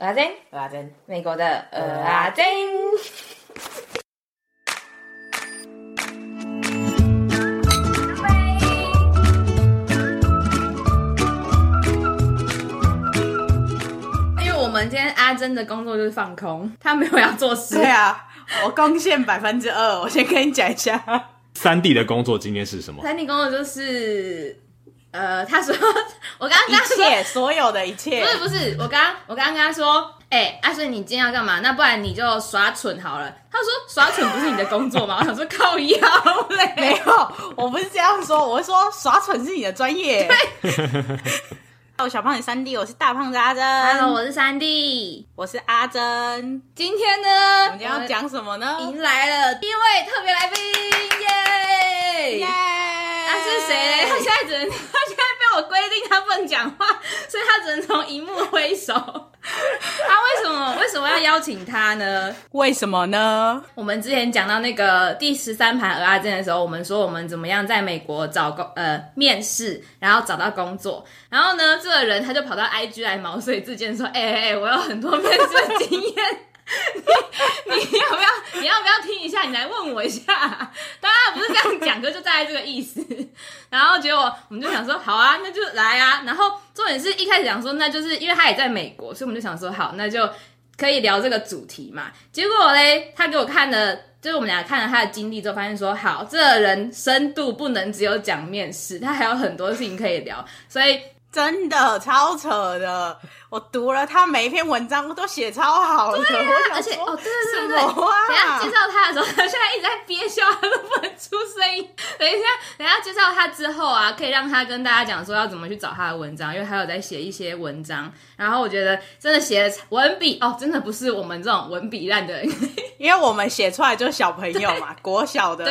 蚵仔煎，蚵仔煎，美国的蚵仔煎。因为我们今天阿珍的工作就是放空，她没有要做事。对啊，我贡献百分之二。我先跟你讲一下，三弟的工作今天是什么？三弟工作就是。呃，他说，我刚刚跟他说，一切所有的一切，不是不是，我刚我刚刚跟他说，哎、欸，阿、啊、顺，你今天要干嘛？那不然你就耍蠢好了。他说耍蠢不是你的工作吗？我想说靠腰嘞，没有，我不是这样说，我是说耍蠢是你的专业。对，我 小胖子三弟，我是大胖子阿珍。Hello，我是三弟，我是阿珍。今天呢，我们今天要讲什么呢？迎来了第一位特别来宾，耶耶！他是谁嘞？他现在只能。他现在被我规定他不能讲话，所以他只能从荧幕挥手。他 为什么为什么要邀请他呢？为什么呢？我们之前讲到那个第十三盘鹅阿珍的时候，我们说我们怎么样在美国找工呃面试，然后找到工作。然后呢，这个人他就跑到 IG 来毛遂自荐说：“哎哎哎，我有很多面试的经验。” 你你要不要你要不要听一下？你来问我一下，当然不是这样讲，可就大概这个意思。然后结果我们就想说，好啊，那就来啊。然后重点是一开始讲说，那就是因为他也在美国，所以我们就想说，好，那就可以聊这个主题嘛。结果嘞，他给我看了，就是我们俩看了他的经历之后，发现说，好，这人深度不能只有讲面试，他还有很多事情可以聊，所以真的超扯的。我读了他每一篇文章，都写超好的。对啊，而且哦，对对对对，啊、等一下介绍他的时候，他现在一直在憋笑，他都不能出声音。等一下，等一下介绍他之后啊，可以让他跟大家讲说要怎么去找他的文章，因为他有在写一些文章。然后我觉得真的写的文笔哦，真的不是我们这种文笔烂的人，因为我们写出来就是小朋友嘛，国小的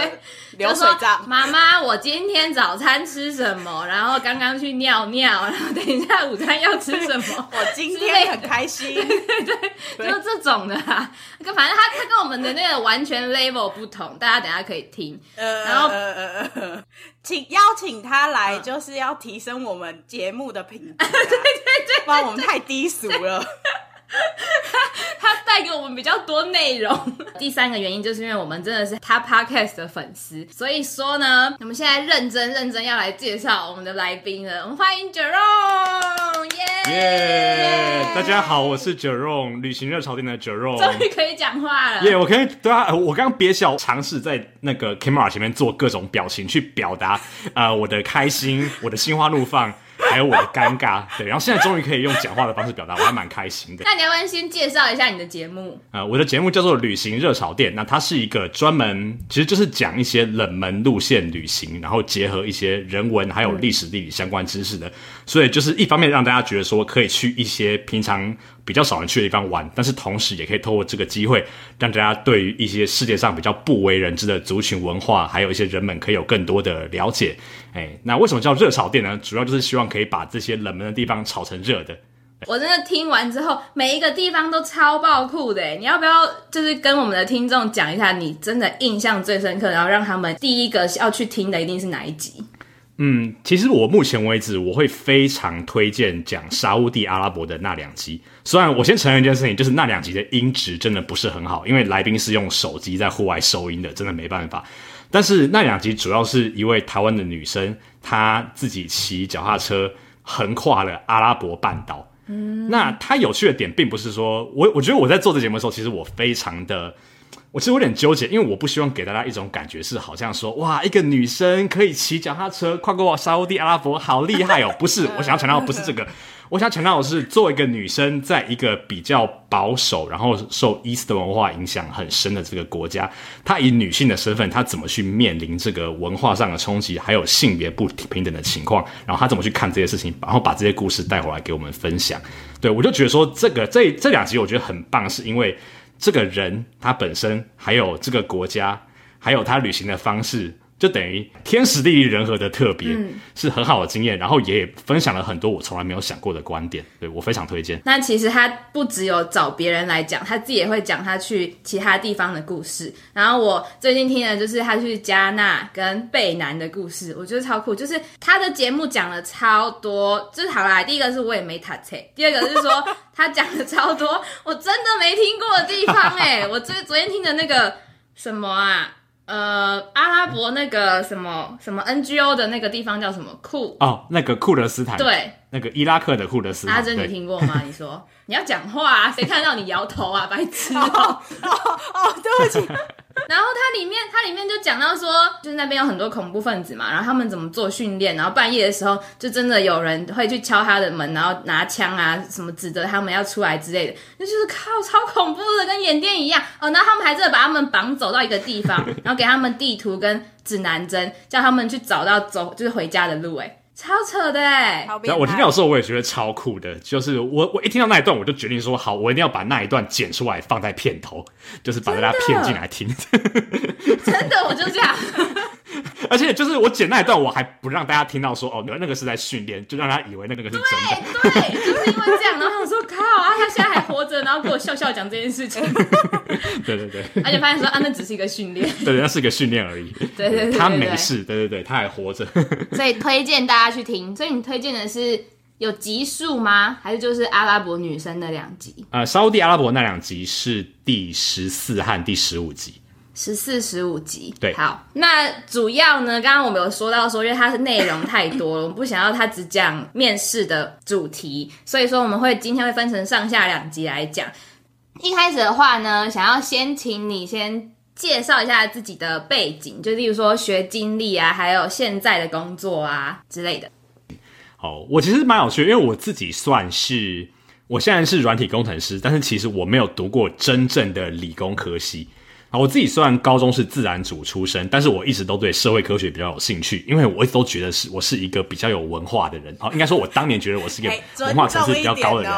流水账。妈妈，我今天早餐吃什么？然后刚刚去尿尿，等一下午餐要吃什么？我今天很开心，对对对，对就是这种的啊。反正他他跟我们的那个完全 level 不同，大家等下可以听。呃，然后呃呃呃，请邀请他来，就是要提升我们节目的品 对对对，不然我们太低俗了。他带给我们比较多内容。第三个原因就是因为我们真的是他 podcast 的粉丝，所以说呢，我们现在认真认真要来介绍我们的来宾了。我们欢迎 Jerome，耶耶！大家好，我是 Jerome，旅行热潮店的 Jerome，终于可以讲话了。耶！我可以对啊，我刚刚憋笑，尝试在那个 camera 前面做各种表情去表达呃我的开心，我的心花怒放。还有我的尴尬，对，然后现在终于可以用讲话的方式表达，我还蛮开心的。那你要不要先介绍一下你的节目？呃，我的节目叫做《旅行热炒店》，那它是一个专门，其实就是讲一些冷门路线旅行，然后结合一些人文还有历史地理相关知识的，所以就是一方面让大家觉得说可以去一些平常比较少人去的地方玩，但是同时也可以透过这个机会，让大家对于一些世界上比较不为人知的族群文化，还有一些人们可以有更多的了解。哎，那为什么叫热炒店呢？主要就是希望可以把这些冷门的地方炒成热的。我真的听完之后，每一个地方都超爆酷的。你要不要就是跟我们的听众讲一下，你真的印象最深刻，然后让他们第一个要去听的一定是哪一集？嗯，其实我目前为止，我会非常推荐讲沙乌地阿拉伯的那两集。虽然我先承认一件事情，就是那两集的音质真的不是很好，因为来宾是用手机在户外收音的，真的没办法。但是那两集主要是一位台湾的女生，她自己骑脚踏车横跨了阿拉伯半岛。嗯，那她有趣的点，并不是说我，我觉得我在做这节目的时候，其实我非常的。我其实有点纠结，因为我不希望给大家一种感觉是好像说，哇，一个女生可以骑脚踏车跨过沙乌地阿拉伯，好厉害哦！不是，我想要强调的不是这个，我想要强调的是，作为一个女生，在一个比较保守，然后受伊斯兰文化影响很深的这个国家，她以女性的身份，她怎么去面临这个文化上的冲击，还有性别不平等的情况，然后她怎么去看这些事情，然后把这些故事带回来给我们分享。对，我就觉得说，这个这这两集我觉得很棒，是因为。这个人他本身，还有这个国家，还有他旅行的方式，就等于天时地利人和的特别，嗯是很好的经验。然后也分享了很多我从来没有想过的观点，对，我非常推荐。那其实他不只有找别人来讲，他自己也会讲他去其他地方的故事。然后我最近听的就是他去加纳跟贝南的故事，我觉得超酷。就是他的节目讲了超多，就是好啦，第一个是我也没塔车，第二个是说他讲了超多我真的没听过的地方哎，我最昨天听的那个什么啊？呃，阿拉伯那个什么什么 NGO 的那个地方叫什么库？哦，那个库德斯坦，对，那个伊拉克的库德斯坦。阿珍，你听过吗？你说你要讲话啊，谁看到你摇头啊，白痴哦、哦哦，对不起。然后它里面，它里面就讲到说，就是那边有很多恐怖分子嘛，然后他们怎么做训练，然后半夜的时候，就真的有人会去敲他的门，然后拿枪啊什么指着他们要出来之类的，那就是靠超恐怖的，跟演电影一样哦。然后他们还真的把他们绑走到一个地方，然后给他们地图跟指南针，叫他们去找到走就是回家的路，哎。超扯的哎！然后我听到的时候，我也觉得超酷的。就是我我一听到那一段，我就决定说，好，我一定要把那一段剪出来放在片头，就是把大家骗进来听。真的，我就这样。而且就是我剪那一段，我还不让大家听到说，哦，那个是在训练，就让他以为那个是真的。对对，就是因为这样，然后我说靠啊，他现在还活着，然后给我笑笑讲这件事情。对对对，而且发现说啊，那只是一个训练。对，那是一个训练而已。对对对，他没事。对对对，他还活着。所以推荐大家去听。所以你推荐的是有集数吗？还是就是阿拉伯女生的两集？呃，沙乌地阿拉伯那两集是第十四和第十五集。十四、十五集，对，好。那主要呢，刚刚我们有说到说，因为它是内容太多了，我们不想要它只讲面试的主题，所以说我们会今天会分成上下两集来讲。一开始的话呢，想要先请你先介绍一下自己的背景，就例如说学经历啊，还有现在的工作啊之类的。好，我其实蛮有趣的，因为我自己算是我现在是软体工程师，但是其实我没有读过真正的理工科系。啊，我自己虽然高中是自然组出身，但是我一直都对社会科学比较有兴趣，因为我一直都觉得是我是一个比较有文化的人。哦，应该说，我当年觉得我是一个文化层次比较高的人。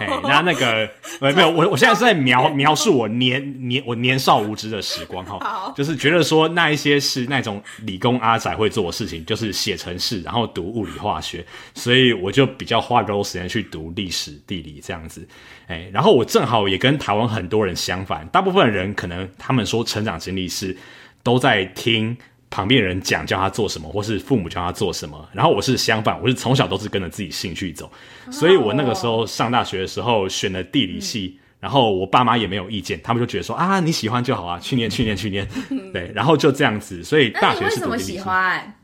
哎、哦，那那个没有，我我现在是在描描述我年年我年少无知的时光哈，就是觉得说那一些是那种理工阿仔会做的事情，就是写程式，然后读物理化学，所以我就比较花更多时间去读历史地理这样子。哎，然后我正好也跟台湾很多人相反，大部分人可能他们说成长经历是都在听旁边人讲叫他做什么，或是父母叫他做什么。然后我是相反，我是从小都是跟着自己兴趣走，所以我那个时候上大学的时候选了地理系，然后我爸妈也没有意见，他们就觉得说啊，你喜欢就好啊，去年去年去年，对，然后就这样子，所以大学是读地理系。为什么喜欢？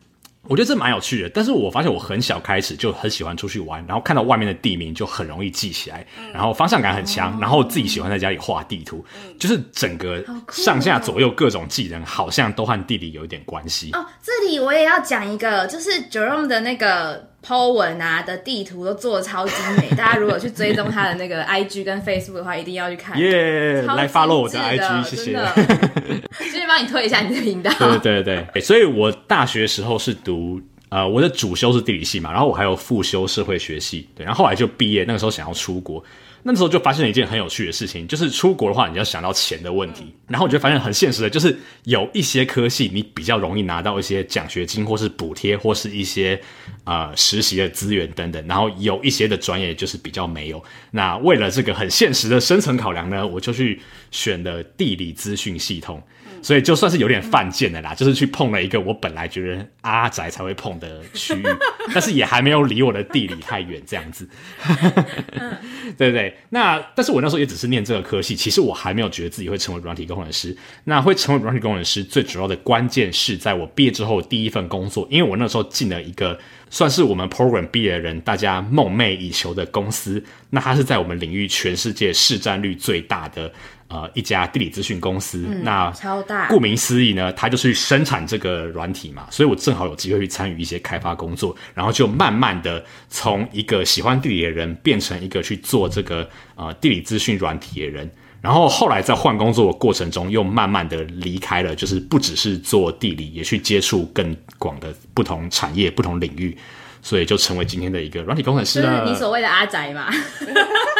我觉得这蛮有趣的，但是我发现我很小开始就很喜欢出去玩，然后看到外面的地名就很容易记起来，然后方向感很强，然后自己喜欢在家里画地图，就是整个上下左右各种技能好像都和地理有一点关系。哦，这里我也要讲一个，就是 Jerome 的那个 po 文啊的地图都做的超精美，大家如果去追踪他的那个 IG 跟 Facebook 的话，一定要去看。耶，来 follow 我的 IG，谢谢。继续 帮你推一下你的频道。对对对对，所以我大学时候是读呃，我的主修是地理系嘛，然后我还有副修社会学系，对，然后后来就毕业，那个时候想要出国。那时候就发现了一件很有趣的事情，就是出国的话，你要想到钱的问题。然后我就发现很现实的，就是有一些科系你比较容易拿到一些奖学金，或是补贴，或是一些呃实习的资源等等。然后有一些的专业就是比较没有。那为了这个很现实的深层考量呢，我就去选了地理资讯系统。所以就算是有点犯贱的啦，就是去碰了一个我本来觉得阿宅才会碰的区域，但是也还没有离我的地理太远，这样子。对不对？那但是我那时候也只是念这个科系，其实我还没有觉得自己会成为软体工程师。那会成为软体工程师最主要的关键是在我毕业之后第一份工作，因为我那时候进了一个算是我们 program 毕业的人大家梦寐以求的公司，那它是在我们领域全世界市占率最大的。呃，一家地理资讯公司，嗯、那超大。顾名思义呢，它就是生产这个软体嘛，所以我正好有机会去参与一些开发工作，然后就慢慢的从一个喜欢地理的人变成一个去做这个呃地理资讯软体的人，然后后来在换工作的过程中，又慢慢的离开了，就是不只是做地理，也去接触更广的不同产业、不同领域，所以就成为今天的一个软体工程师了。就是你所谓的阿宅嘛？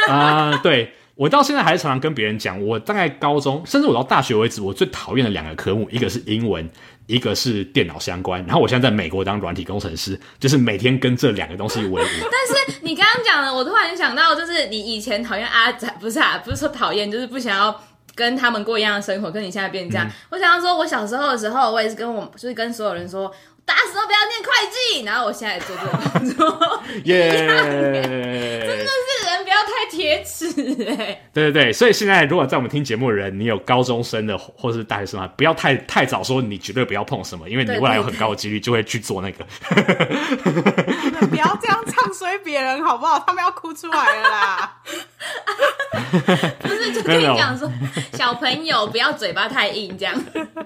啊、呃，对。我到现在还是常常跟别人讲，我大概高中，甚至我到大学为止，我最讨厌的两个科目，一个是英文，一个是电脑相关。然后我现在在美国当软体工程师，就是每天跟这两个东西为伍。但是你刚刚讲的，我突然想到，就是你以前讨厌阿仔，不是啊，不是说讨厌，就是不想要跟他们过一样的生活，跟你现在变这样。嗯、我想要说，我小时候的时候，我也是跟我，就是跟所有人说。打死都不要念会计，然后我现在做这个工作，耶 真的是人不要太铁齿哎。对对对，所以现在如果在我们听节目的人，你有高中生的或是大学生啊，不要太太早说你绝对不要碰什么，因为你未来有很高的几率就会去做那个。不要这样唱衰别人好不好？他们要哭出来了啦。不是，就跟你讲说，小朋友不要嘴巴太硬这样。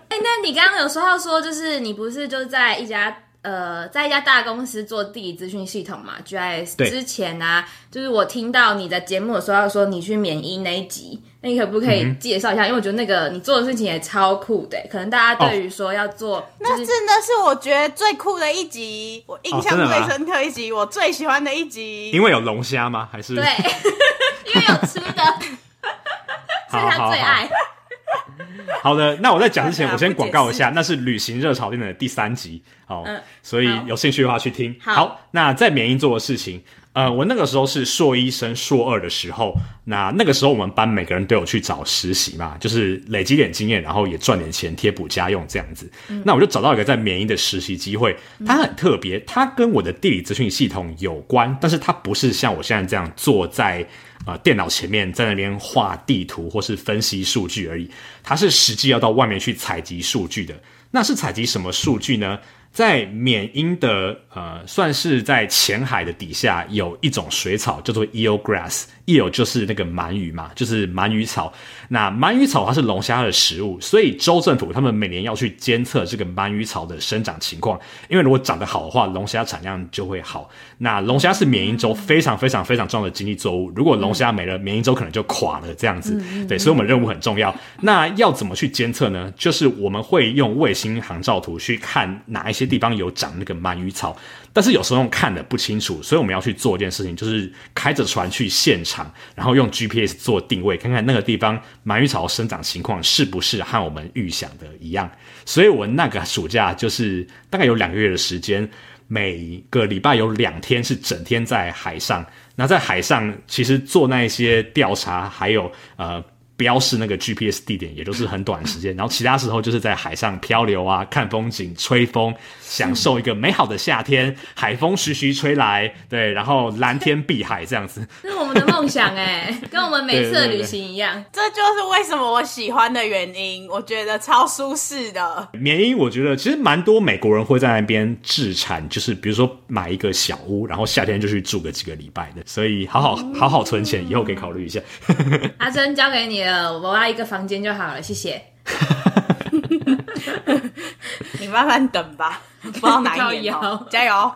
哎，那你刚刚有说到说，就是你不是就在一家呃，在一家大公司做地理资讯系统嘛？GIS 之前啊，就是我听到你的节目有说到说你去缅因那一集，那你可不可以介绍一下？嗯、因为我觉得那个你做的事情也超酷的，可能大家对于说要做，就是，那真的是我觉得最酷的一集，我印象最深刻一集，哦、我最喜欢的一集。因为有龙虾吗？还是对，因为有吃的，是他最爱。好的，那我在讲之前，我先广告一下，那是旅行热潮店的第三集，好，嗯、所以有兴趣的话去听。好，好，那在缅因做的事情，呃，我那个时候是硕一升硕二的时候，那那个时候我们班每个人都有去找实习嘛，就是累积点经验，然后也赚点钱贴补家用这样子。嗯、那我就找到一个在缅因的实习机会，它很特别，它跟我的地理资讯系统有关，但是它不是像我现在这样坐在。啊、电脑前面在那边画地图或是分析数据而已，它是实际要到外面去采集数据的。那是采集什么数据呢？在缅因的呃，算是在浅海的底下有一种水草叫做 eelgrass。eel 就是那个鳗鱼嘛，就是鳗鱼草。那鳗鱼草它是龙虾的食物，所以州政府他们每年要去监测这个鳗鱼草的生长情况，因为如果长得好的话，龙虾产量就会好。那龙虾是缅因州非常非常非常重要的经济作物，如果龙虾没了，缅因州可能就垮了。这样子，对，所以我们任务很重要。那要怎么去监测呢？就是我们会用卫星航照图去看哪一些地方有长那个鳗鱼草。但是有时候看得不清楚，所以我们要去做一件事情，就是开着船去现场，然后用 GPS 做定位，看看那个地方鳗鱼草生长情况是不是和我们预想的一样。所以我那个暑假就是大概有两个月的时间，每个礼拜有两天是整天在海上。那在海上其实做那些调查，还有呃。标示那个 GPS 地点，也都是很短时间，然后其他时候就是在海上漂流啊，看风景、吹风，享受一个美好的夏天，海风徐徐吹来，对，然后蓝天碧海这样子，这是我们的梦想哎，跟我们每次的旅行一样，这就是为什么我喜欢的原因，我觉得超舒适的。缅因我觉得其实蛮多美国人会在那边置产，就是比如说买一个小屋，然后夏天就去住个几个礼拜的，所以好好好好存钱，以后可以考虑一下。阿珍交给你。我要一个房间就好了，谢谢。你慢慢等吧，不知道哪一年哦，加油！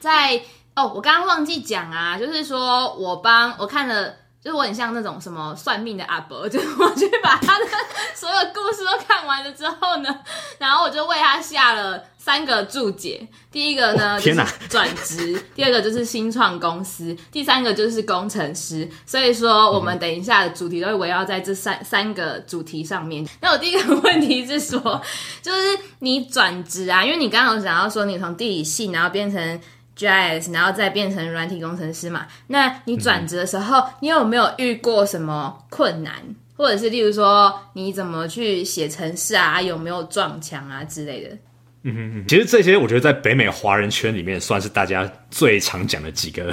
在哦，我刚刚忘记讲啊，就是说我帮我看了。就是我很像那种什么算命的阿伯，就是我去把他的所有故事都看完了之后呢，然后我就为他下了三个注解。第一个呢，就是转职；第二个就是新创公司；第三个就是工程师。所以说，我们等一下的主题都会围绕在这三三个主题上面。那我第一个问题是说，就是你转职啊，因为你刚刚有讲到说你从地理系然后变成。GIS，然后再变成软体工程师嘛？那你转职的时候，嗯、你有没有遇过什么困难，或者是例如说你怎么去写程式啊？有没有撞墙啊之类的？嗯哼哼，其实这些我觉得在北美华人圈里面算是大家最常讲的几个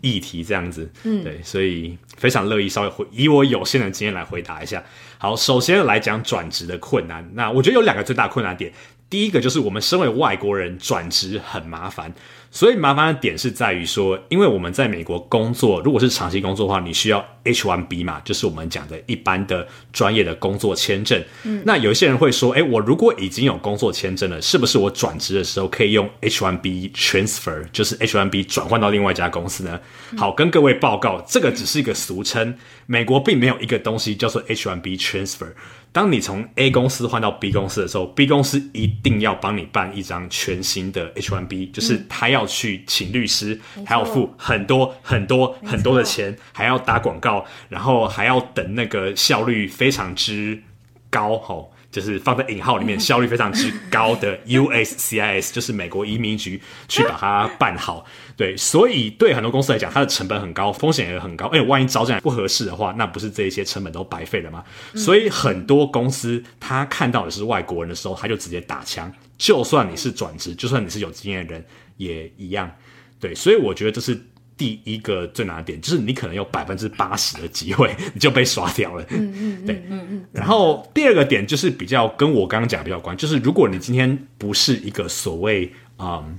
议题，这样子。嗯，对，所以非常乐意稍微回以我有限的经验来回答一下。好，首先来讲转职的困难，那我觉得有两个最大困难点。第一个就是我们身为外国人转职很麻烦。所以麻烦的点是在于说，因为我们在美国工作，如果是长期工作的话，你需要 H1B 嘛，就是我们讲的一般的专业的工作签证。嗯，那有一些人会说，诶，我如果已经有工作签证了，是不是我转职的时候可以用 H1B transfer，就是 H1B 转换到另外一家公司呢？好，跟各位报告，这个只是一个俗称，美国并没有一个东西叫做 H1B transfer。当你从 A 公司换到 B 公司的时候，B 公司一定要帮你办一张全新的 H1B，就是他要。去请律师，还要付很多很多很多的钱，还要打广告，然后还要等那个效率非常之高吼。就是放在引号里面，效率非常之高的 USCIS，就是美国移民局去把它办好。对，所以对很多公司来讲，它的成本很高，风险也很高。哎，万一招进来不合适的话，那不是这一些成本都白费了吗？所以很多公司他看到的是外国人的时候，他就直接打枪。就算你是转职，就算你是有经验的人，也一样。对，所以我觉得这是。第一个最难的点就是你可能有百分之八十的机会你就被刷掉了，嗯嗯，对，嗯嗯。然后第二个点就是比较跟我刚刚讲比较关，就是如果你今天不是一个所谓嗯。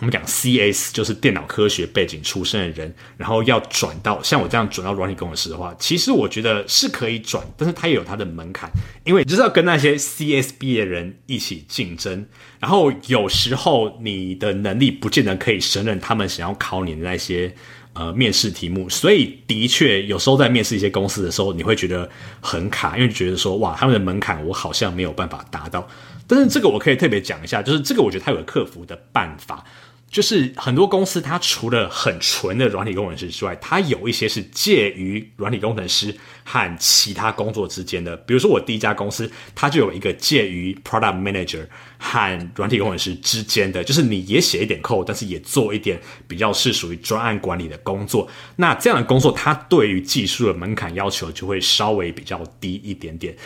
我们讲 CS 就是电脑科学背景出身的人，然后要转到像我这样转到软体工程师的话，其实我觉得是可以转，但是它也有它的门槛，因为就是要跟那些 CS 毕业的人一起竞争，然后有时候你的能力不见得可以胜任他们想要考你的那些呃面试题目，所以的确有时候在面试一些公司的时候，你会觉得很卡，因为觉得说哇，他们的门槛我好像没有办法达到，但是这个我可以特别讲一下，就是这个我觉得它有个克服的办法。就是很多公司，它除了很纯的软体工程师之外，它有一些是介于软体工程师和其他工作之间的。比如说，我第一家公司，它就有一个介于 Product Manager 和软体工程师之间的，就是你也写一点 code，但是也做一点比较是属于专案管理的工作。那这样的工作，它对于技术的门槛要求就会稍微比较低一点点。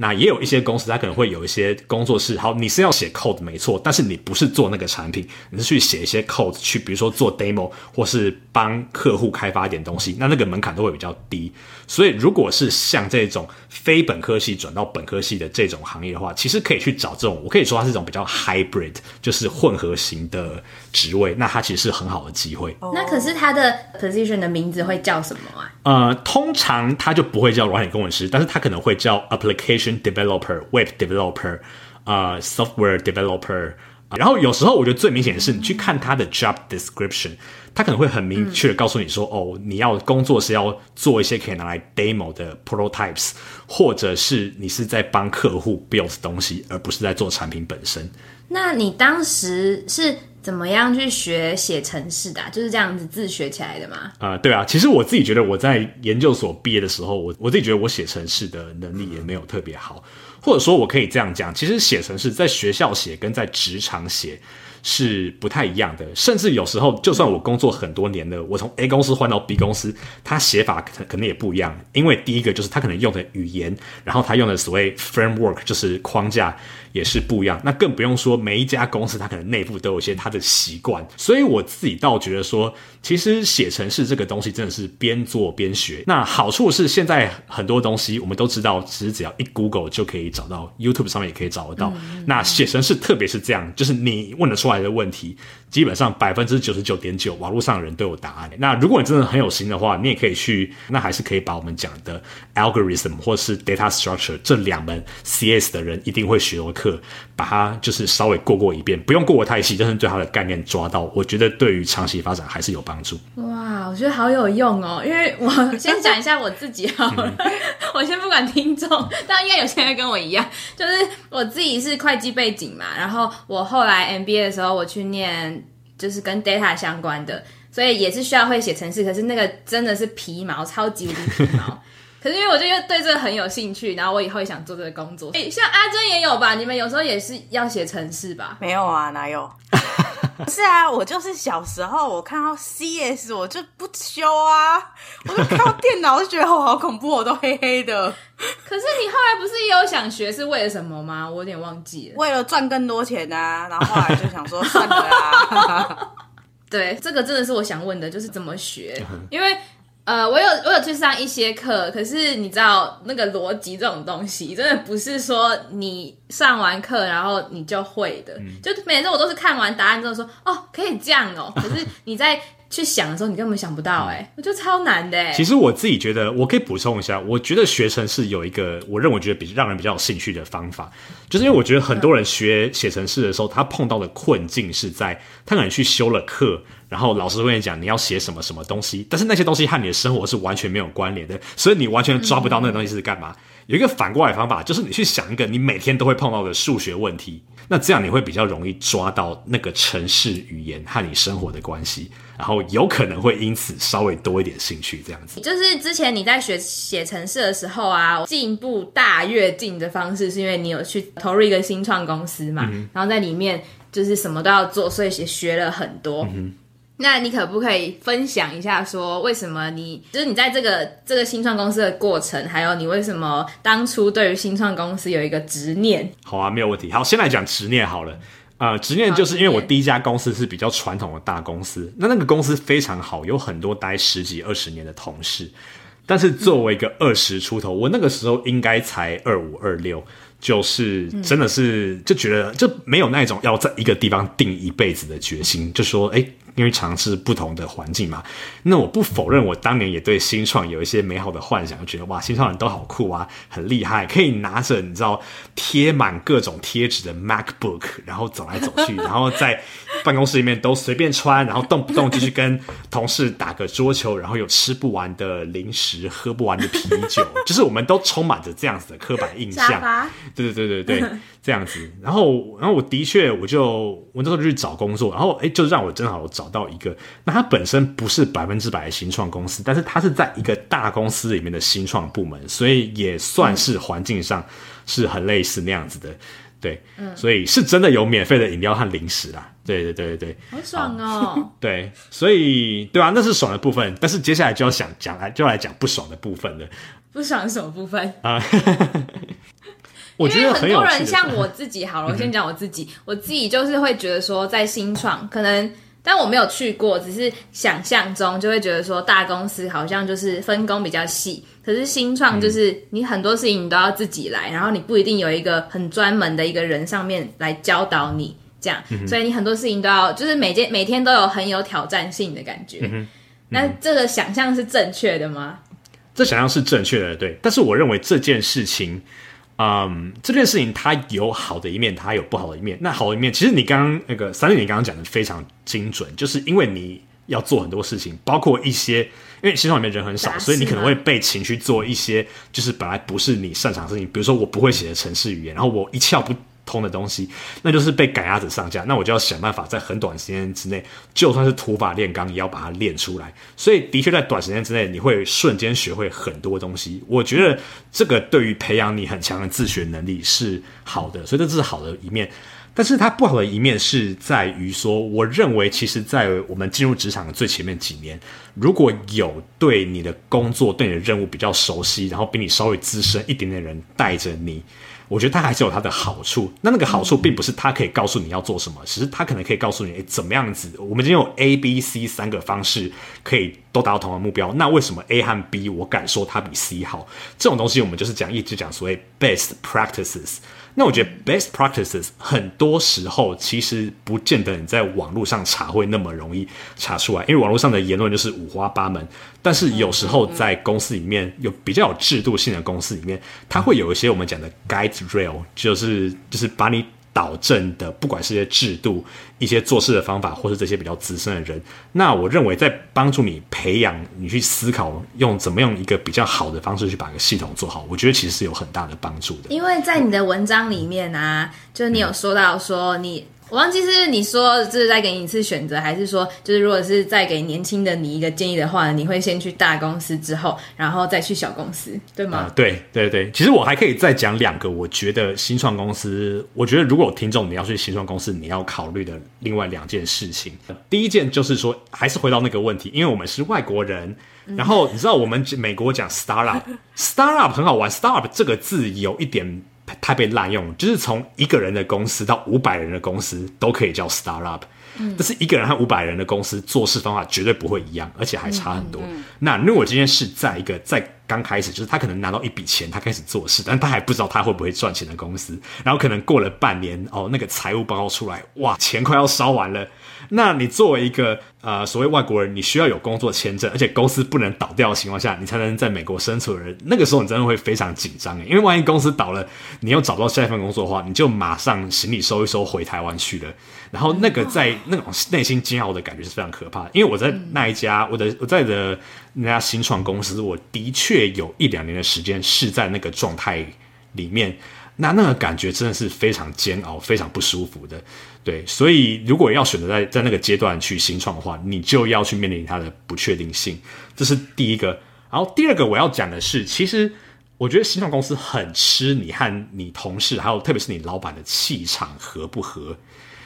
那也有一些公司，它可能会有一些工作室。好，你是要写 code 没错，但是你不是做那个产品，你是去写一些 code，去比如说做 demo，或是帮客户开发一点东西，那那个门槛都会比较低。所以，如果是像这种非本科系转到本科系的这种行业的话，其实可以去找这种，我可以说它是一种比较 hybrid，就是混合型的职位。那它其实是很好的机会。那可是它的 position 的名字会叫什么啊？呃，通常它就不会叫软体工程师，但是它可能会叫 application developer、web developer、呃，software developer。然后有时候我觉得最明显的是，你去看他的 job description，他可能会很明确的告诉你说，哦，你要工作是要做一些可以拿来 demo 的 prototypes，或者是你是在帮客户 build 东西，而不是在做产品本身。那你当时是怎么样去学写程式的啊？就是这样子自学起来的吗？啊、对啊，其实我自己觉得我在研究所毕业的时候，我我自己觉得我写程式的能力也没有特别好，或者说我可以这样讲，其实写程式在学校写跟在职场写是不太一样的，甚至有时候就算我工作很多年了，我从 A 公司换到 B 公司，它写法可可能也不一样，因为第一个就是它可能用的语言，然后它用的所谓 framework 就是框架。也是不一样，那更不用说每一家公司，它可能内部都有一些它的习惯，所以我自己倒觉得说，其实写程式这个东西真的是边做边学。那好处是现在很多东西我们都知道，其实只要一 Google 就可以找到，YouTube 上面也可以找得到。嗯、那写程式特别是这样，就是你问得出来的问题，基本上百分之九十九点九网络上的人都有答案。那如果你真的很有心的话，你也可以去，那还是可以把我们讲的 algorithm 或是 data structure 这两门 CS 的人一定会学课，把它就是稍微过过一遍，不用过得太细，但是对它的概念抓到，我觉得对于长期发展还是有帮助。哇，我觉得好有用哦！因为我 先讲一下我自己好了，我先不管听众，但应该有些人跟我一样，就是我自己是会计背景嘛，然后我后来 MBA 的时候，我去念就是跟 data 相关的，所以也是需要会写程式，可是那个真的是皮毛，超级无敌皮毛。可是因为我就又对这个很有兴趣，然后我以后也想做这个工作。哎，像阿珍也有吧？你们有时候也是要写程式吧？没有啊，哪有？是啊，我就是小时候我看到 CS 我就不修啊，我就看到电脑就觉得我好恐怖，我都黑黑的。可是你后来不是也有想学是为了什么吗？我有点忘记了。为了赚更多钱啊，然后后来就想说 算了啊。对，这个真的是我想问的，就是怎么学，因为。呃，我有我有去上一些课，可是你知道那个逻辑这种东西，真的不是说你上完课然后你就会的。嗯、就每次我都是看完答案之后说，哦，可以这样哦。可是你在去想的时候，你根本想不到，哎，我觉得超难的。其实我自己觉得，我可以补充一下，我觉得学程式有一个我认为觉得比让人比较有兴趣的方法，就是因为我觉得很多人学写程式的时候，他碰到的困境是在他可能去修了课。然后老师会跟你讲你要写什么什么东西，但是那些东西和你的生活是完全没有关联的，所以你完全抓不到那个东西是干嘛。嗯、有一个反过来的方法，就是你去想一个你每天都会碰到的数学问题，那这样你会比较容易抓到那个城市语言和你生活的关系，然后有可能会因此稍微多一点兴趣。这样子，就是之前你在学写程式的时候啊，进步大跃进的方式，是因为你有去投入一个新创公司嘛，嗯、然后在里面就是什么都要做，所以学学了很多。嗯那你可不可以分享一下，说为什么你就是你在这个这个新创公司的过程，还有你为什么当初对于新创公司有一个执念？好啊，没有问题。好，先来讲执念好了。呃，执念就是因为我第一家公司是比较传统的大公司，那那个公司非常好，有很多待十几二十年的同事。但是作为一个二十出头，我那个时候应该才二五二六。就是真的是就觉得就没有那种要在一个地方定一辈子的决心，就说哎，因为尝试不同的环境嘛。那我不否认，我当年也对新创有一些美好的幻想，觉得哇，新创人都好酷啊，很厉害，可以拿着你知道贴满各种贴纸的 MacBook，然后走来走去，然后在办公室里面都随便穿，然后动不动就去跟同事打个桌球，然后有吃不完的零食，喝不完的啤酒，就是我们都充满着这样子的刻板印象。对对对对对，这样子。然后，然后我的确，我就我那时候就去找工作，然后哎，就让我正好找到一个。那它本身不是百分之百的新创公司，但是它是在一个大公司里面的新创部门，所以也算是环境上是很类似那样子的。对，嗯，所以是真的有免费的饮料和零食啦。对对对对对，好爽哦。对，所以对啊，那是爽的部分。但是接下来就要想讲来，就要来讲不爽的部分了。不爽什么部分啊？我觉得很多人像我自己，好了，我先讲我自己。我自己就是会觉得说，在新创可能，但我没有去过，只是想象中就会觉得说，大公司好像就是分工比较细，可是新创就是你很多事情你都要自己来，然后你不一定有一个很专门的一个人上面来教导你这样，所以你很多事情都要就是每天每天都有很有挑战性的感觉。那这个想象是正确的吗？这想象是正确的，对。但是我认为这件事情。嗯，um, 这件事情它有好的一面，它有不好的一面。那好的一面，其实你刚刚那个三六，你刚刚讲的非常精准，就是因为你要做很多事情，包括一些，因为新创里面人很少，所以你可能会被请去做一些，就是本来不是你擅长的事情。比如说，我不会写的程式语言，然后我一窍不通的东西，那就是被赶鸭子上架，那我就要想办法在很短时间之内，就算是土法炼钢，也要把它练出来。所以，的确在短时间之内，你会瞬间学会很多东西。我觉得这个对于培养你很强的自学能力是好的，所以这是好的一面。但是它不好的一面是在于说，我认为其实，在我们进入职场的最前面几年，如果有对你的工作、对你的任务比较熟悉，然后比你稍微资深一点点的人带着你。我觉得它还是有它的好处。那那个好处并不是它可以告诉你要做什么，其实它可能可以告诉你，诶，怎么样子？我们今天有 A、B、C 三个方式可以都达到同样的目标。那为什么 A 和 B 我敢说它比 C 好？这种东西我们就是讲一直讲所谓 best practices。那我觉得 best practices 很多时候其实不见得你在网络上查会那么容易查出来，因为网络上的言论就是五花八门。但是有时候在公司里面有比较有制度性的公司里面，它会有一些我们讲的 guide rail，就是就是把你。导正的，不管是些制度、一些做事的方法，或是这些比较资深的人，那我认为在帮助你培养你去思考，用怎么样一个比较好的方式去把一个系统做好，我觉得其实是有很大的帮助的。因为在你的文章里面啊，就你有说到说你。我忘记是你说这是再给你一次选择，还是说就是如果是再给年轻的你一个建议的话，你会先去大公司之后，然后再去小公司，对吗？呃、对对对，其实我还可以再讲两个，我觉得新创公司，我觉得如果有听众你要去新创公司，你要考虑的另外两件事情。第一件就是说，还是回到那个问题，因为我们是外国人，然后你知道我们美国讲 startup，startup 很好玩，startup 这个字有一点。太被滥用，就是从一个人的公司到五百人的公司都可以叫 startup，嗯，但是一个人和五百人的公司做事方法绝对不会一样，而且还差很多。嗯嗯、那如果今天是在一个在刚开始，就是他可能拿到一笔钱，他开始做事，但他还不知道他会不会赚钱的公司，然后可能过了半年，哦，那个财务报告出来，哇，钱快要烧完了。那你作为一个呃，所谓外国人，你需要有工作签证，而且公司不能倒掉的情况下，你才能在美国生存。那个时候你真的会非常紧张，因为万一公司倒了，你又找不到下一份工作的话，你就马上行李收一收回台湾去了。然后那个在那种内心煎熬的感觉是非常可怕的。因为我在那一家，我的我在的那家新创公司，我的确有一两年的时间是在那个状态里面。那那个感觉真的是非常煎熬、非常不舒服的，对。所以如果要选择在在那个阶段去新创的话，你就要去面临它的不确定性，这是第一个。然后第二个我要讲的是，其实我觉得新创公司很吃你和你同事，还有特别是你老板的气场合不合。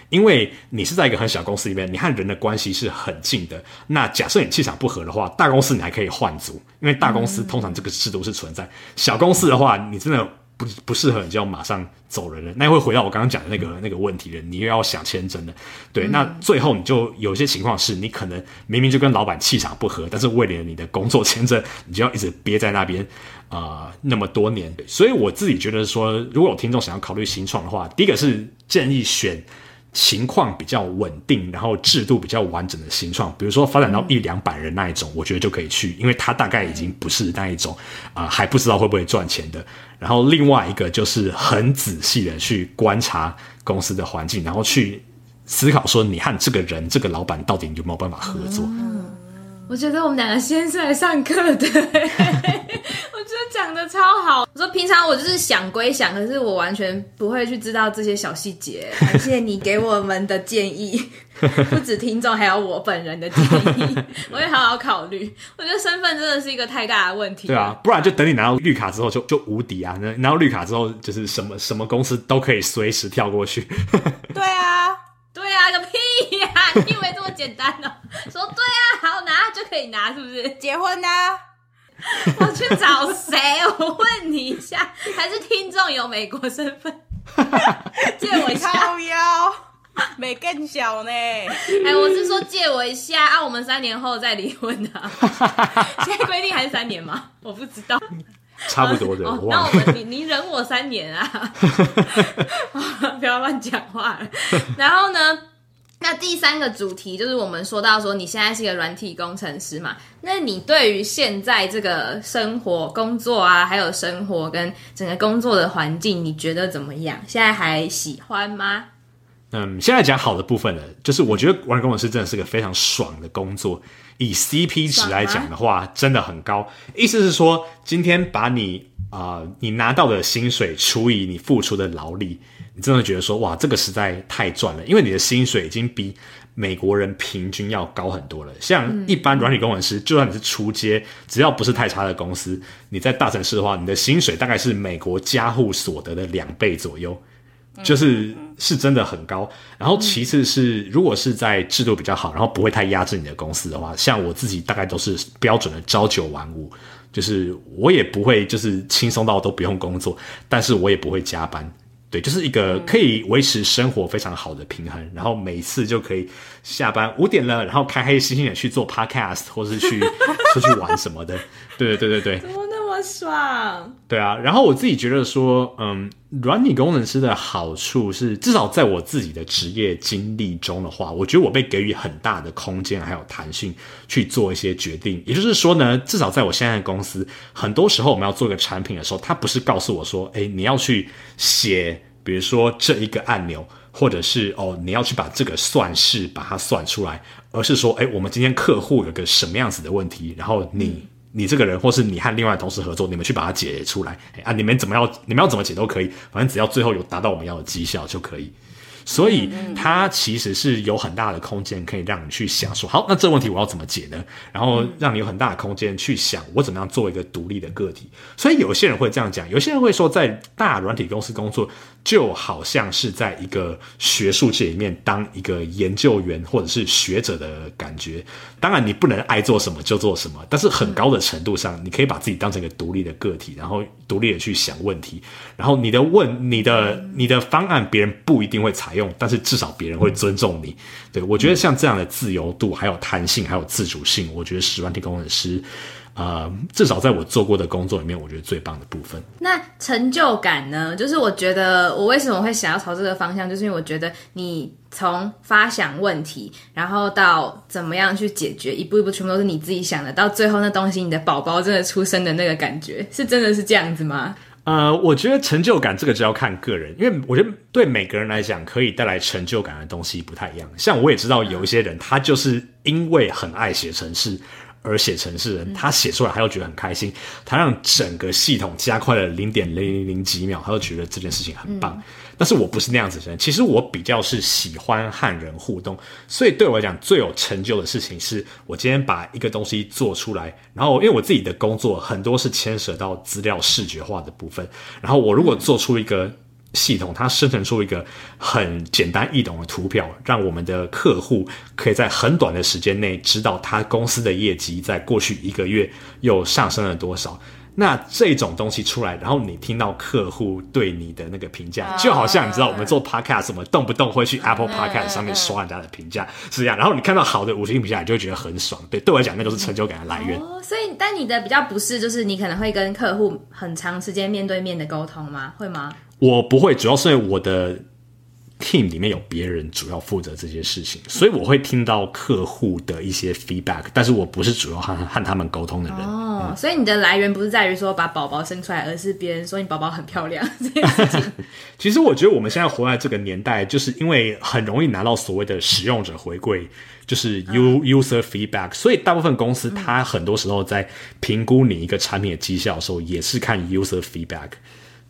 因为你是在一个很小公司里面，你和人的关系是很近的。那假设你气场不合的话，大公司你还可以换组，因为大公司通常这个制度是存在。小公司的话，你真的。不不适合你就要马上走人了，那会回到我刚刚讲的那个那个问题了。你又要想签证了，对，那最后你就有些情况是你可能明明就跟老板气场不合，但是为了你的工作签证，你就要一直憋在那边啊、呃、那么多年。所以我自己觉得说，如果有听众想要考虑新创的话，第一个是建议选。情况比较稳定，然后制度比较完整的新创，比如说发展到一两百人那一种，我觉得就可以去，因为它大概已经不是那一种啊、还不知道会不会赚钱的。然后另外一个就是很仔细的去观察公司的环境，然后去思考说，你和这个人、这个老板到底有没有办法合作。嗯，我觉得我们两个先是来上课的。我觉得讲的超好。我说平常我就是想归想，可是我完全不会去知道这些小细节。感谢你给我们的建议，不止听众，还有我本人的建议，我会好好考虑。我觉得身份真的是一个太大的问题。对啊，不然就等你拿到绿卡之后就就无敌啊！拿到绿卡之后，就是什么什么公司都可以随时跳过去。对啊，对啊，个屁呀、啊！你以为这么简单呢、喔？说对啊，好拿就可以拿，是不是？结婚呢、啊？我去找谁？我问你一下，还是听众有美国身份？借我一下。靠腰，美更小呢。哎，我是说借我一下啊，我们三年后再离婚啊。现在规定还是三年吗？我不知道。差不多的。哦、那我们你你忍我三年啊！不要乱讲话了。然后呢？那第三个主题就是我们说到说你现在是一个软体工程师嘛？那你对于现在这个生活、工作啊，还有生活跟整个工作的环境，你觉得怎么样？现在还喜欢吗？嗯，现在讲好的部分呢，就是我觉得软体工程师真的是个非常爽的工作。以 CP 值来讲的话，真的很高。意思是说，今天把你啊、呃，你拿到的薪水除以你付出的劳力。你真的觉得说哇，这个实在太赚了，因为你的薪水已经比美国人平均要高很多了。像一般软体工程师，就算你是初阶，只要不是太差的公司，你在大城市的话，你的薪水大概是美国家户所得的两倍左右，就是是真的很高。然后其次是，如果是在制度比较好，然后不会太压制你的公司的话，像我自己大概都是标准的朝九晚五，就是我也不会就是轻松到都不用工作，但是我也不会加班。对，就是一个可以维持生活非常好的平衡，然后每次就可以下班五点了，然后开开心心的去做 podcast，或是去 出去玩什么的。对对对对对。爽，对啊，然后我自己觉得说，嗯，软体工程师的好处是，至少在我自己的职业经历中的话，我觉得我被给予很大的空间还有弹性去做一些决定。也就是说呢，至少在我现在的公司，很多时候我们要做一个产品的时候，他不是告诉我说，哎，你要去写，比如说这一个按钮，或者是哦，你要去把这个算式把它算出来，而是说，哎，我们今天客户有个什么样子的问题，然后你。你这个人，或是你和另外同事合作，你们去把它解出来，啊，你们怎么要，你们要怎么解都可以，反正只要最后有达到我们要的绩效就可以。所以它其实是有很大的空间可以让你去想说，好，那这个问题我要怎么解呢？然后让你有很大的空间去想，我怎么样做一个独立的个体。所以有些人会这样讲，有些人会说，在大软体公司工作就好像是在一个学术界里面当一个研究员或者是学者的感觉。当然，你不能爱做什么就做什么，但是很高的程度上，你可以把自己当成一个独立的个体，然后独立的去想问题。然后你的问，你的你的方案，别人不一定会采。用，但是至少别人会尊重你。对，我觉得像这样的自由度、还有弹性、还有自主性，我觉得是软体工程师呃，至少在我做过的工作里面，我觉得最棒的部分。那成就感呢？就是我觉得我为什么会想要朝这个方向，就是因为我觉得你从发想问题，然后到怎么样去解决，一步一步全部都是你自己想的，到最后那东西，你的宝宝真的出生的那个感觉，是真的是这样子吗？呃，我觉得成就感这个就要看个人，因为我觉得对每个人来讲，可以带来成就感的东西不太一样。像我也知道有一些人，他就是因为很爱写程式。而写程式人，他写出来，他又觉得很开心，他让整个系统加快了零点零零零几秒，他又觉得这件事情很棒。但是我不是那样子的人，其实我比较是喜欢和人互动，所以对我来讲，最有成就的事情是我今天把一个东西做出来，然后因为我自己的工作很多是牵涉到资料视觉化的部分，然后我如果做出一个。系统它生成出一个很简单易懂的图表，让我们的客户可以在很短的时间内知道他公司的业绩在过去一个月又上升了多少。那这种东西出来，然后你听到客户对你的那个评价，就好像你知道我们做 podcast，我们动不动会去 Apple Podcast 上面刷人家的评价，是这样。然后你看到好的五星评价，你就会觉得很爽。对，对我来讲，那就是成就感的来源。哦，所以，但你的比较不是，就是你可能会跟客户很长时间面对面的沟通吗？会吗？我不会，主要是因为我的 team 里面有别人主要负责这些事情，所以我会听到客户的一些 feedback，但是我不是主要和和他们沟通的人。哦，嗯、所以你的来源不是在于说把宝宝生出来，而是别人说你宝宝很漂亮 这件事情。其实我觉得我们现在活在这个年代，就是因为很容易拿到所谓的使用者回馈，就是 u user feedback，所以大部分公司它很多时候在评估你一个产品的绩效的时候，也是看 user feedback。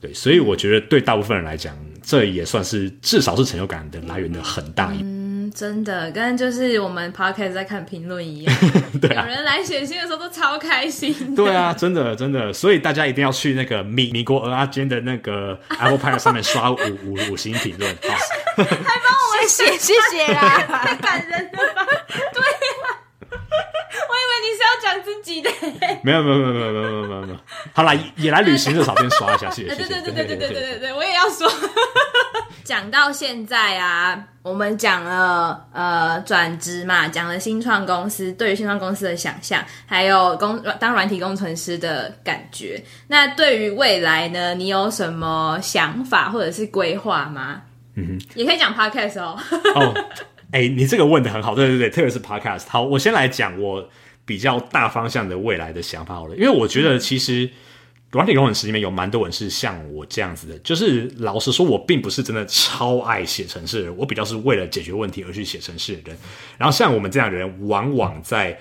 对，所以我觉得对大部分人来讲，这也算是至少是成就感的来源的很大一。嗯，真的，跟就是我们 podcast 在看评论一样，对啊，有人来写信的时候都超开心。对啊，真的真的，所以大家一定要去那个米米国蚵仔煎的那个 Apple Podcast 上面刷五 五五星评论啊，还帮我们写谢谢啦，太感人了吧？对。我以为你是要讲自己的，没有没有没有没有没有没有没有，好啦，也来旅行的时候，先刷一下，谢谢。对对对对对对对对对，我也要说。讲到现在啊，我们讲了呃转职嘛，讲了新创公司对于新创公司的想象，还有工当软体工程师的感觉。那对于未来呢，你有什么想法或者是规划吗？嗯哼，也可以讲 podcast 哦。哦。哎、欸，你这个问的很好，对对对，特别是 Podcast。好，我先来讲我比较大方向的未来的想法好了，因为我觉得其实软体工程师里面有蛮多人是像我这样子的，就是老实说，我并不是真的超爱写程式的人，我比较是为了解决问题而去写程式的人。然后像我们这样的人，往往在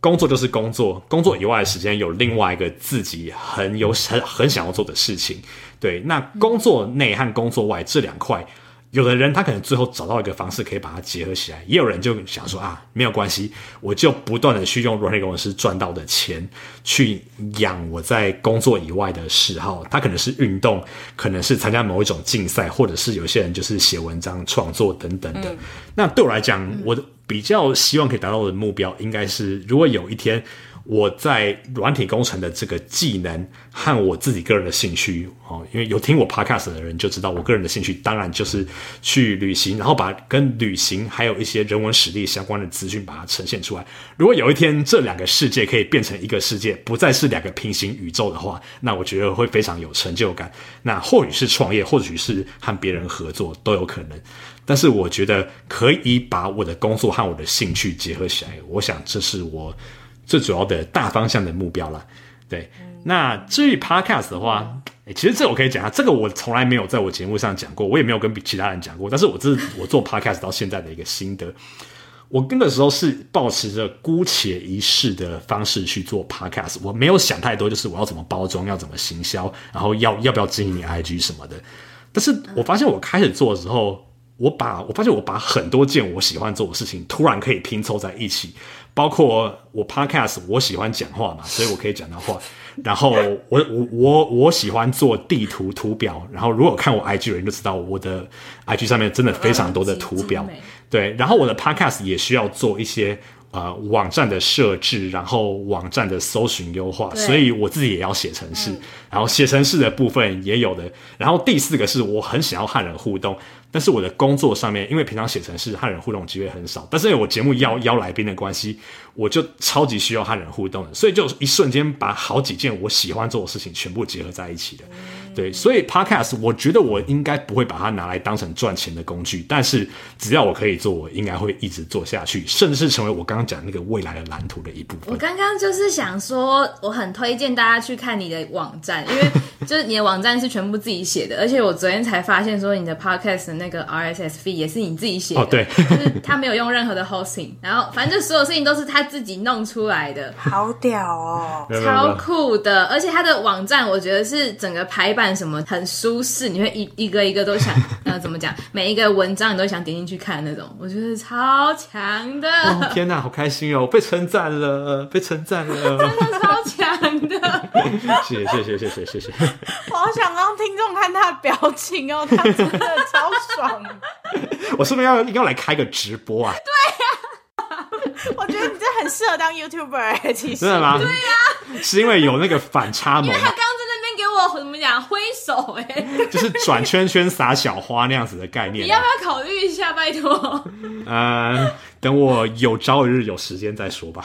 工作就是工作，工作以外的时间有另外一个自己很有很很想要做的事情。对，那工作内和工作外这两块。有的人他可能最后找到一个方式可以把它结合起来，也有人就想说啊，没有关系，我就不断的去用软体工程师赚到的钱去养我在工作以外的嗜好。他可能是运动，可能是参加某一种竞赛，或者是有些人就是写文章创作等等的。嗯、那对我来讲，我比较希望可以达到的目标，应该是如果有一天。我在软体工程的这个技能和我自己个人的兴趣哦，因为有听我 podcast 的人就知道，我个人的兴趣当然就是去旅行，然后把跟旅行还有一些人文史地相关的资讯把它呈现出来。如果有一天这两个世界可以变成一个世界，不再是两个平行宇宙的话，那我觉得会非常有成就感。那或许是创业，或许是和别人合作都有可能。但是我觉得可以把我的工作和我的兴趣结合起来，我想这是我。最主要的大方向的目标了，对。那至于 podcast 的话，其实这我可以讲啊，这个我从来没有在我节目上讲过，我也没有跟其他人讲过。但是我这是我做 podcast 到现在的一个心得。我跟的时候是抱持着姑且一试的方式去做 podcast，我没有想太多，就是我要怎么包装，要怎么行销，然后要要不要经营 IG 什么的。但是我发现我开始做的时候，我把我发现我把很多件我喜欢做的事情，突然可以拼凑在一起。包括我 podcast，我喜欢讲话嘛，所以我可以讲到话。然后我我我我喜欢做地图图表。然后如果看我 IG 的人就知道，我的 IG 上面真的非常多的图表。对，然后我的 podcast 也需要做一些呃网站的设置，然后网站的搜寻优化，所以我自己也要写程式，嗯、然后写程式的部分也有的。然后第四个是我很想要和人互动。但是我的工作上面，因为平常写程式和人互动机会很少，但是因为我节目邀邀来宾的关系，我就超级需要和人互动的，所以就一瞬间把好几件我喜欢做的事情全部结合在一起的。对，所以 Podcast 我觉得我应该不会把它拿来当成赚钱的工具，但是只要我可以做，我应该会一直做下去，甚至是成为我刚刚讲那个未来的蓝图的一部分。我刚刚就是想说，我很推荐大家去看你的网站，因为就是你的网站是全部自己写的，而且我昨天才发现说你的 Podcast。那个 RSS feed 也是你自己写的，哦，对，就是他没有用任何的 hosting，然后反正就所有事情都是他自己弄出来的，好屌哦，超酷的，而且他的网站我觉得是整个排版什么很舒适，你会一一个一个都想 呃怎么讲，每一个文章你都想点进去看那种，我觉得超强的，哦，天哪，好开心哦，被称赞了，被称赞了，真的超强的，谢谢谢谢谢谢谢谢，我好想让听众看他的表情哦，他真的超。爽！我是不是要要来开个直播啊？对呀、啊，我觉得你这很适合当 YouTuber 其实真的吗？对呀、啊，是因为有那个反差萌。因为他刚刚在那边给我怎么讲挥手哎、欸，就是转圈圈撒小花那样子的概念、啊。你要不要考虑一下？拜托。呃，等我有朝一日有时间再说吧。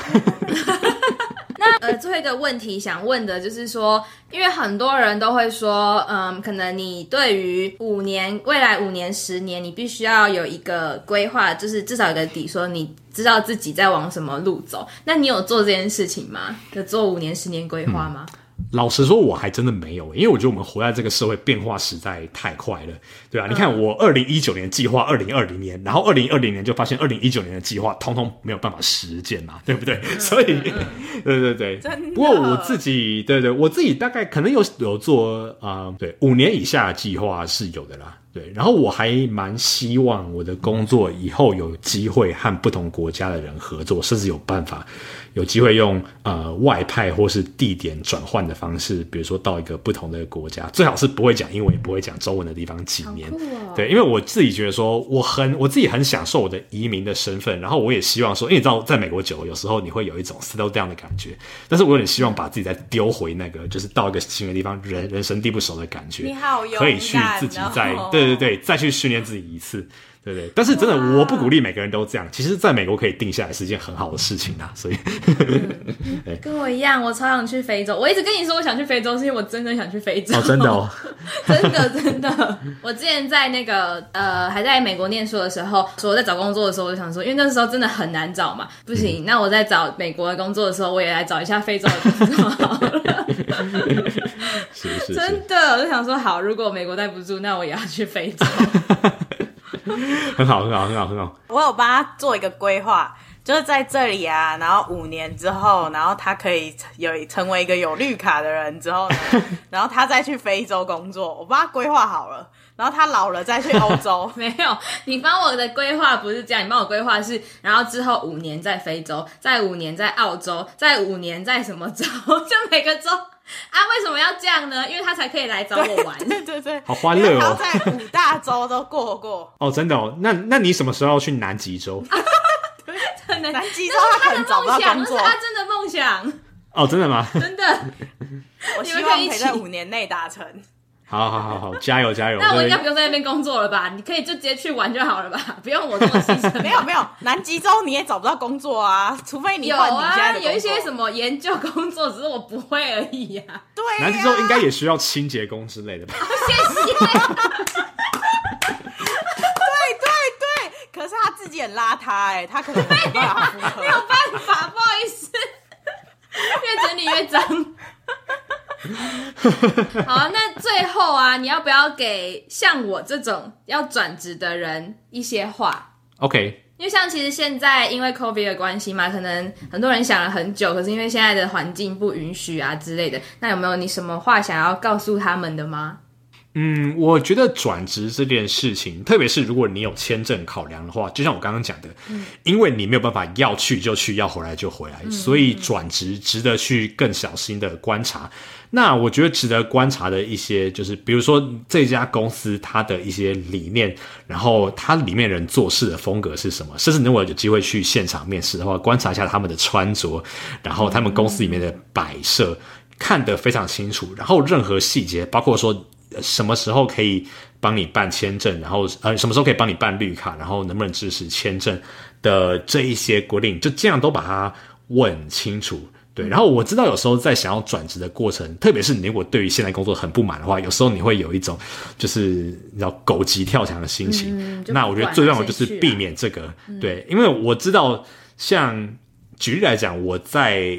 呃，最后一个问题想问的就是说，因为很多人都会说，嗯，可能你对于五年、未来五年、十年，你必须要有一个规划，就是至少有个底，说你知道自己在往什么路走。那你有做这件事情吗？有做五年、十年规划吗？老实说，我还真的没有，因为我觉得我们活在这个社会变化实在太快了，对啊，嗯、你看，我二零一九年计划二零二零年，然后二零二零年就发现二零一九年的计划通通没有办法实践嘛，对不对？嗯、所以，嗯、对对对，不过我自己，对对，我自己大概可能有有做啊、呃，对，五年以下的计划是有的啦。对，然后我还蛮希望我的工作以后有机会和不同国家的人合作，甚至有办法有机会用呃外派或是地点转换的方式，比如说到一个不同的国家，最好是不会讲英文也不会讲中文的地方几年。哦、对，因为我自己觉得说我很我自己很享受我的移民的身份，然后我也希望说，因为你知道在美国久了，有时候你会有一种 settle down 的感觉，但是我有点希望把自己再丢回那个就是到一个新的地方，人人生地不熟的感觉，你好，可以去自己在对。对对对，再去训练自己一次，对对。但是真的，我不鼓励每个人都这样。其实，在美国可以定下来是一件很好的事情啊。所以，跟我一样，我超想去非洲。我一直跟你说我想去非洲，是因为我真的想去非洲。真的哦，真的真的。我之前在那个呃还在美国念书的时候，说我在找工作的时候，我就想说，因为那时候真的很难找嘛，不行。那我在找美国的工作的时候，我也来找一下非洲的工作好了。是是是，真的，我就想说，好，如果美国待不住，那我也要去非洲。很好，很好，很好，很好。我有帮他做一个规划，就是在这里啊，然后五年之后，然后他可以有成为一个有绿卡的人之后呢，然后他再去非洲工作。我帮他规划好了，然后他老了再去欧洲。没有，你帮我的规划不是这样，你帮我规划是，然后之后五年在非洲，在五年在澳洲，在五年在什么州？就每个州。啊，为什么要这样呢？因为他才可以来找我玩。对对对，好欢乐哦！他在五大洲都过过。哦，真的哦。那那你什么时候要去南极洲？对，南极洲他可能找不到工作。那是他真的梦想。哦，真的吗？真的。我希望可以在五年内达成。好好好好，加油加油！那我应该不用在那边工作了吧？你可以就直接去玩就好了吧？不用我这么牺牲。没有没有，南极洲你也找不到工作啊，除非你。有啊，有一些什么研究工作，只是我不会而已呀、啊。对、啊，南极洲应该也需要清洁工之类的吧？谢谢。对对对，可是他自己很邋遢哎、欸，他可能没有办法，没有办法，不好意思，越整理越脏。好啊，那最后啊，你要不要给像我这种要转职的人一些话？OK，因为像其实现在因为 COVID 的关系嘛，可能很多人想了很久，可是因为现在的环境不允许啊之类的，那有没有你什么话想要告诉他们的吗？嗯，我觉得转职这件事情，特别是如果你有签证考量的话，就像我刚刚讲的，嗯，因为你没有办法要去就去，要回来就回来，嗯，所以转职值得去更小心的观察。那我觉得值得观察的一些，就是比如说这家公司它的一些理念，然后它里面人做事的风格是什么，甚至如果有机会去现场面试的话，观察一下他们的穿着，然后他们公司里面的摆设，嗯，看得非常清楚。然后任何细节，包括说什么时候可以帮你办签证，然后呃什么时候可以帮你办绿卡，然后能不能支持签证的这一些规定，就这样都把它问清楚。对，然后我知道有时候在想要转职的过程，特别是你如果对于现在工作很不满的话，有时候你会有一种就是你知道狗急跳墙的心情。嗯、那我觉得最重要就是避免这个。对，因为我知道，像举例来讲，我在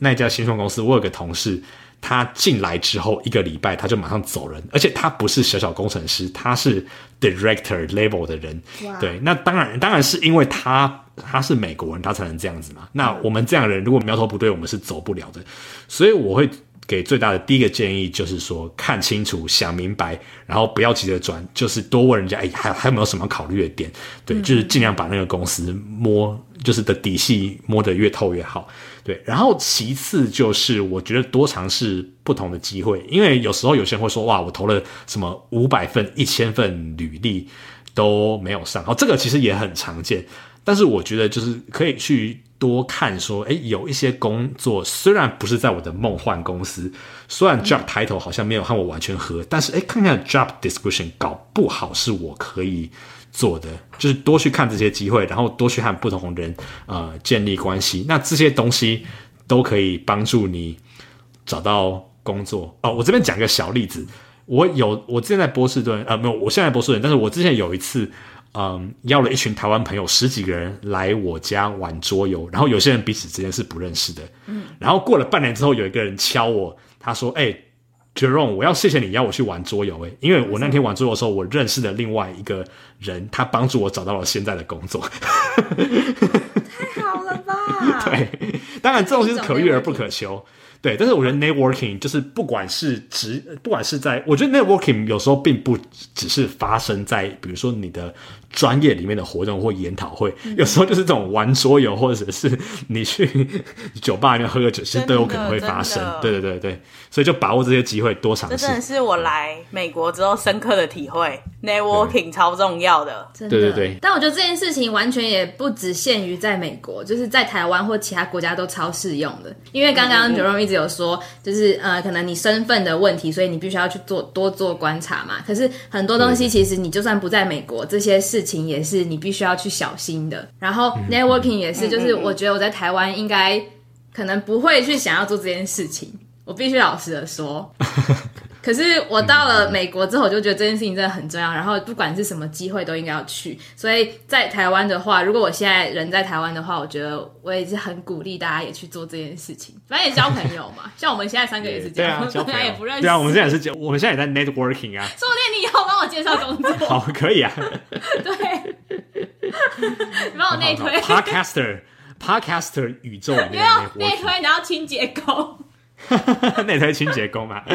那家新创公司，我有个同事。他进来之后一个礼拜，他就马上走人，而且他不是小小工程师，他是 director level 的人。对，那当然，当然是因为他他是美国人，他才能这样子嘛。那我们这样的人，如果苗头不对，我们是走不了的。所以我会给最大的第一个建议，就是说看清楚、想明白，然后不要急着转，就是多问人家，哎，还还有没有什么考虑的点？对，就是尽量把那个公司摸，就是的底细摸得越透越好。对，然后其次就是我觉得多尝试不同的机会，因为有时候有些人会说，哇，我投了什么五百份、一千份履历都没有上，哦，这个其实也很常见。但是我觉得就是可以去多看，说，诶，有一些工作虽然不是在我的梦幻公司，虽然 job title 好像没有和我完全合，但是诶，看看 job description 搞不好是我可以。做的就是多去看这些机会，然后多去和不同人呃建立关系。那这些东西都可以帮助你找到工作哦。我这边讲个小例子，我有我之前在波士顿呃没有，我现在在波士顿，但是我之前有一次嗯、呃、邀了一群台湾朋友十几个人来我家玩桌游，然后有些人彼此之间是不认识的，嗯，然后过了半年之后，有一个人敲我，他说：“哎、欸。” Jerome，我要谢谢你邀我去玩桌游诶，因为我那天玩桌游的时候，我认识了另外一个人，他帮助我找到了现在的工作。太好了吧？对，当然这东西是可遇而不可求。对，但是我觉得 networking 就是不管是职，不管是在，我觉得 networking 有时候并不只是发生在，比如说你的专业里面的活动或研讨会，嗯、有时候就是这种玩桌游，或者是你去 酒吧里面喝个酒，其实都有可能会发生。对对对对，所以就把握这些机会，多尝试。这真的是我来美国之后深刻的体会，networking 超重要的。真的。对对对。但我觉得这件事情完全也不只限于在美国，就是在台湾或其他国家都超适用的。因为刚刚 Jerome 只有说，就是呃，可能你身份的问题，所以你必须要去做多做观察嘛。可是很多东西，其实你就算不在美国，这些事情也是你必须要去小心的。然后 networking 也是，就是我觉得我在台湾应该可能不会去想要做这件事情。我必须老实的说。可是我到了美国之后，我就觉得这件事情真的很重要。然后不管是什么机会，都应该要去。所以在台湾的话，如果我现在人在台湾的话，我觉得我也是很鼓励大家也去做这件事情。反正也交朋友嘛，像我们现在三个也是这样，大家、啊、也不认识。对啊，我们现在也是交，我们现在也在 networking 啊。说不定你以后帮我介绍工作，好，可以啊。对，你帮我内推 podcaster，podcaster 宇宙里面内推，然后清洁工。内推清洁工嘛！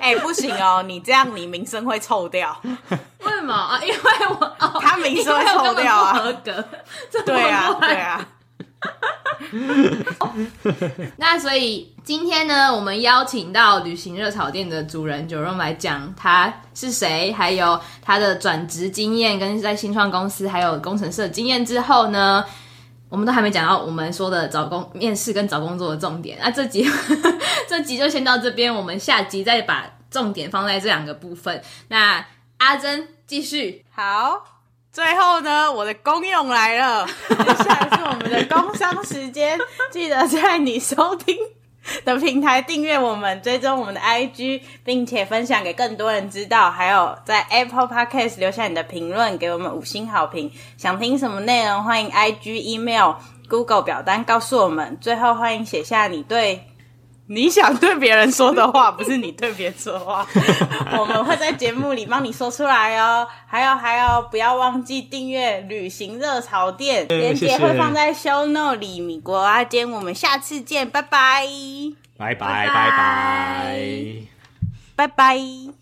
哎、欸，不行哦，你这样你名声会臭掉。为什么啊？因为我哦，他名声会臭掉啊，合格。对啊，对啊。那所以今天呢，我们邀请到旅行热炒店的主人 Jerome 来讲他是谁，还有他的转职经验，跟在新创公司还有工程师的经验之后呢，我们都还没讲到我们说的找工面试跟找工作的重点。那这集 这集就先到这边，我们下集再把重点放在这两个部分。那阿珍继续。好，最后呢，我的功用来了，接 下来是我们的工商时间，记得在你收听的平台订阅我们，追踪我们的 IG，并且分享给更多人知道。还有在 Apple Podcast 留下你的评论，给我们五星好评。想听什么内容，欢迎 IG、Email、Google 表单告诉我们。最后，欢迎写下你对你想对别人说的话，不是你对别人说的话，我们会在节目里帮你说出来哦。还有还有，不要忘记订阅旅行热潮店，链接会放在 show note 里。米国阿坚，我们下次见，拜拜，拜拜拜拜，拜拜。